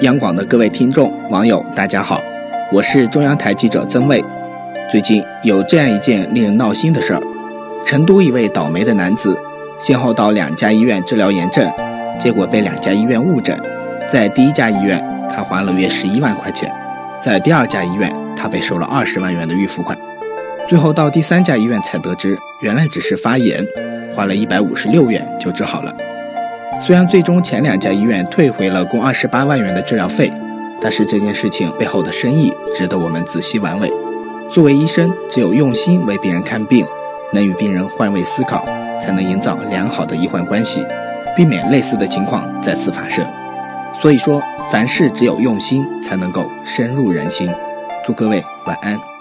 央广的各位听众、网友，大家好，我是中央台记者曾卫。最近有这样一件令人闹心的事儿：成都一位倒霉的男子，先后到两家医院治疗炎症，结果被两家医院误诊。在第一家医院，他花了约十一万块钱；在第二家医院，他被收了二十万元的预付款。最后到第三家医院才得知，原来只是发炎，花了一百五十六元就治好了。虽然最终前两家医院退回了共二十八万元的治疗费，但是这件事情背后的深意值得我们仔细玩味。作为医生，只有用心为病人看病，能与病人换位思考，才能营造良好的医患关系，避免类似的情况再次发生。所以说，凡事只有用心，才能够深入人心。祝各位晚安。